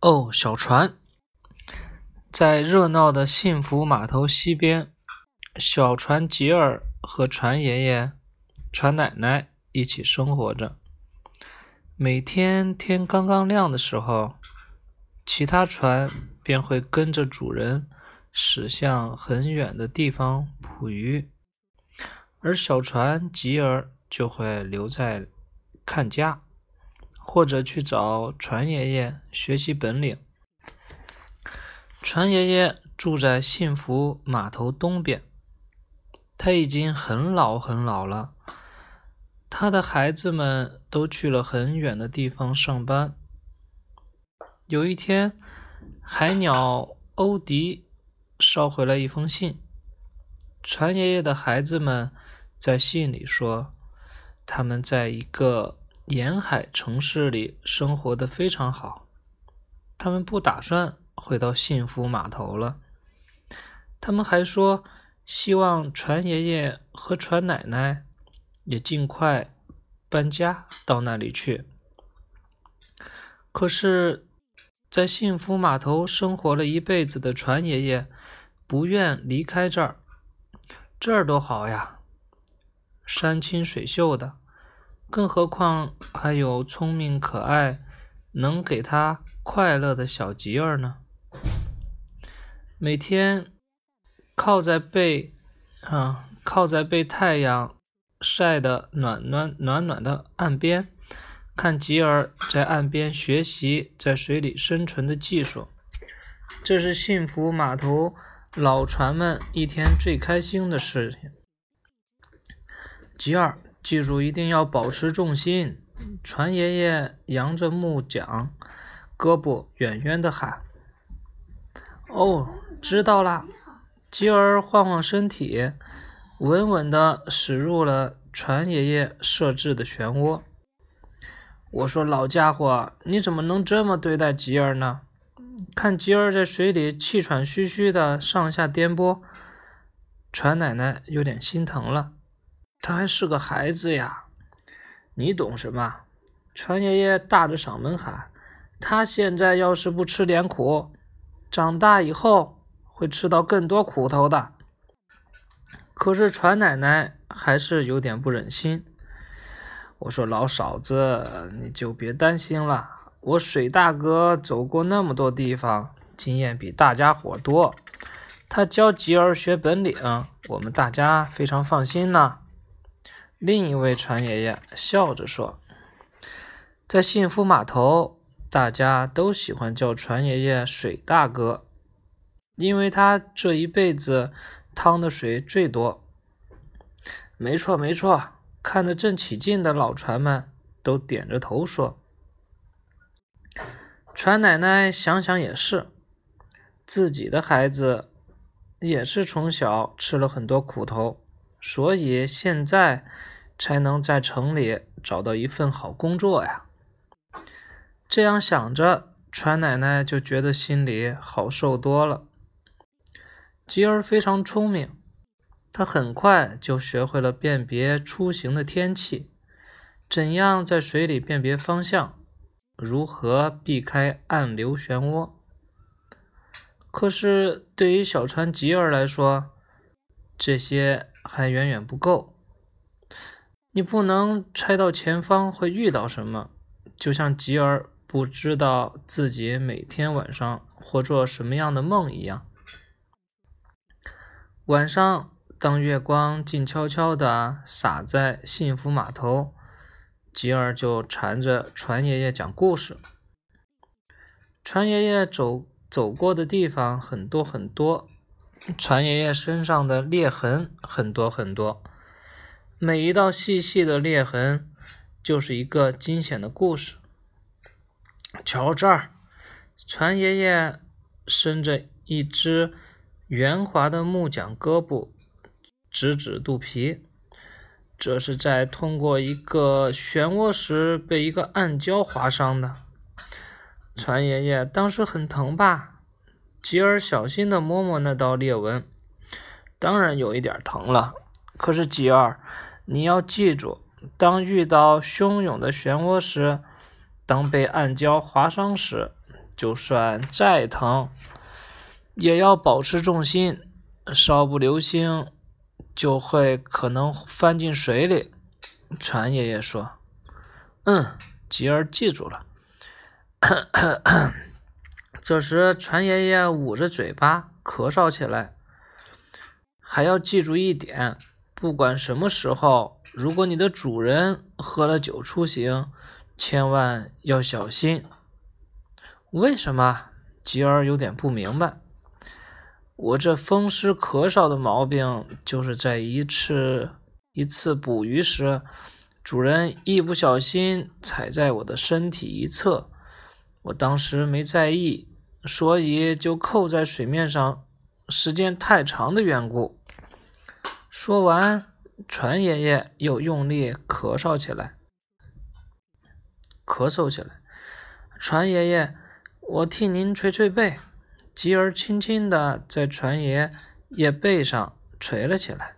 哦，小船，在热闹的幸福码头西边，小船吉尔和船爷爷、船奶奶一起生活着。每天天刚刚亮的时候，其他船便会跟着主人驶向很远的地方捕鱼，而小船吉尔就会留在看家。或者去找船爷爷学习本领。船爷爷住在幸福码头东边，他已经很老很老了。他的孩子们都去了很远的地方上班。有一天，海鸟欧迪捎回来一封信。船爷爷的孩子们在信里说，他们在一个。沿海城市里生活的非常好，他们不打算回到幸福码头了。他们还说，希望船爷爷和船奶奶也尽快搬家到那里去。可是，在幸福码头生活了一辈子的船爷爷不愿离开这儿，这儿多好呀，山清水秀的。更何况还有聪明可爱、能给他快乐的小吉儿呢。每天靠在被啊靠在被太阳晒得暖暖暖暖的岸边，看吉儿在岸边学习在水里生存的技术，这是幸福码头老船们一天最开心的事情。吉儿。记住，一定要保持重心。船爷爷扬着木桨，胳膊远远的喊：“哦，知道了。”吉儿晃晃身体，稳稳地驶入了船爷爷设置的漩涡。我说：“老家伙，你怎么能这么对待吉儿呢？”看吉儿在水里气喘吁吁的上下颠簸，船奶奶有点心疼了。他还是个孩子呀，你懂什么？船爷爷大着嗓门喊：“他现在要是不吃点苦，长大以后会吃到更多苦头的。”可是船奶奶还是有点不忍心。我说：“老嫂子，你就别担心了，我水大哥走过那么多地方，经验比大家伙多。他教吉儿学本领，我们大家非常放心呢。”另一位船爷爷笑着说：“在幸福码头，大家都喜欢叫船爷爷水大哥，因为他这一辈子趟的水最多。”没错，没错，看得正起劲的老船们都点着头说：“船奶奶想想也是，自己的孩子也是从小吃了很多苦头。”所以现在才能在城里找到一份好工作呀。这样想着，船奶奶就觉得心里好受多了。吉儿非常聪明，他很快就学会了辨别出行的天气，怎样在水里辨别方向，如何避开暗流漩涡。可是对于小船吉儿来说，这些。还远远不够，你不能猜到前方会遇到什么，就像吉尔不知道自己每天晚上会做什么样的梦一样。晚上，当月光静悄悄地洒在幸福码头，吉尔就缠着船爷爷讲故事。船爷爷走走过的地方很多很多。船爷爷身上的裂痕很多很多，每一道细细的裂痕就是一个惊险的故事。瞧这儿，船爷爷伸着一只圆滑的木桨胳膊，指指肚皮，这是在通过一个漩涡时被一个暗礁划伤的。船爷爷当时很疼吧？吉尔小心地摸摸那道裂纹，当然有一点疼了。可是吉尔，你要记住，当遇到汹涌的漩涡时，当被暗礁划伤时，就算再疼，也要保持重心，稍不留心就会可能翻进水里。船爷爷说：“嗯，吉儿记住了。”这时，船爷爷捂着嘴巴咳嗽起来。还要记住一点，不管什么时候，如果你的主人喝了酒出行，千万要小心。为什么？吉儿有点不明白。我这风湿咳嗽的毛病，就是在一次一次捕鱼时，主人一不小心踩在我的身体一侧，我当时没在意，所以就扣在水面上时间太长的缘故。说完，船爷爷又用力咳嗽起来。咳嗽起来，船爷爷，我替您捶捶背。吉儿轻轻地在船爷爷背上捶了起来。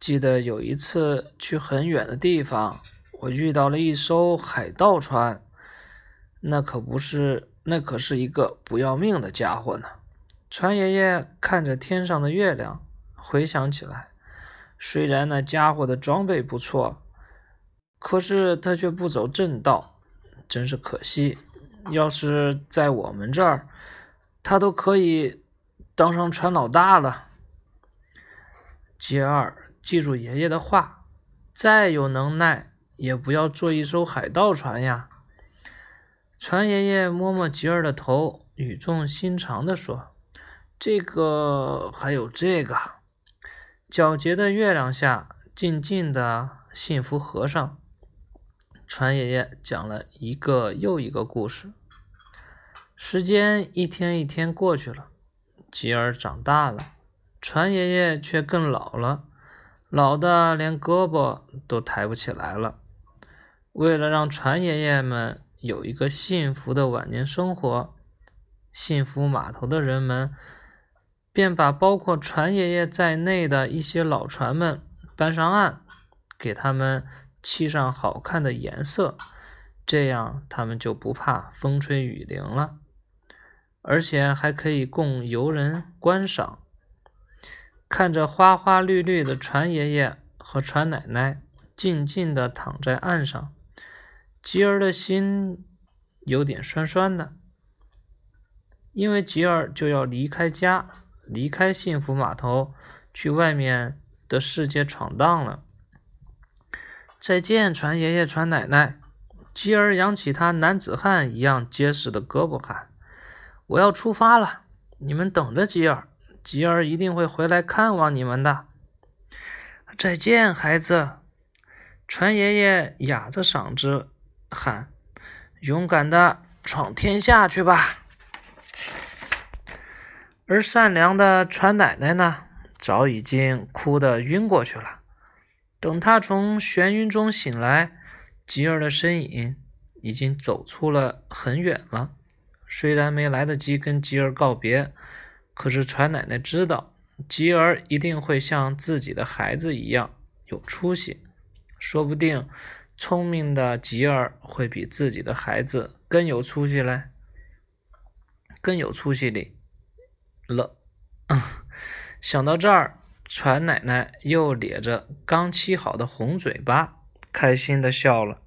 记得有一次去很远的地方，我遇到了一艘海盗船，那可不是，那可是一个不要命的家伙呢。船爷爷看着天上的月亮，回想起来，虽然那家伙的装备不错。可是他却不走正道，真是可惜。要是在我们这儿，他都可以当上船老大了。杰二，记住爷爷的话，再有能耐也不要做一艘海盗船呀。船爷爷摸摸吉尔的头，语重心长地说：“这个还有这个。”皎洁的月亮下，静静的幸福和尚。船爷爷讲了一个又一个故事。时间一天一天过去了，吉儿长大了，船爷爷却更老了，老的连胳膊都抬不起来了。为了让船爷爷们有一个幸福的晚年生活，幸福码头的人们便把包括船爷爷在内的一些老船们搬上岸，给他们。漆上好看的颜色，这样他们就不怕风吹雨淋了，而且还可以供游人观赏。看着花花绿绿的船爷爷和船奶奶静静地躺在岸上，吉儿的心有点酸酸的，因为吉儿就要离开家，离开幸福码头，去外面的世界闯荡了。再见，船爷爷、船奶奶。吉儿扬起他男子汉一样结实的胳膊，喊：“我要出发了，你们等着吉儿，吉儿一定会回来看望你们的。”再见，孩子。船爷爷哑着嗓子喊：“勇敢的闯天下去吧！”而善良的船奶奶呢，早已经哭得晕过去了。等她从眩晕中醒来，吉儿的身影已经走出了很远了。虽然没来得及跟吉儿告别，可是船奶奶知道，吉儿一定会像自己的孩子一样有出息。说不定，聪明的吉儿会比自己的孩子更有出息嘞，更有出息的了。想到这儿。船奶奶又咧着刚沏好的红嘴巴，开心的笑了。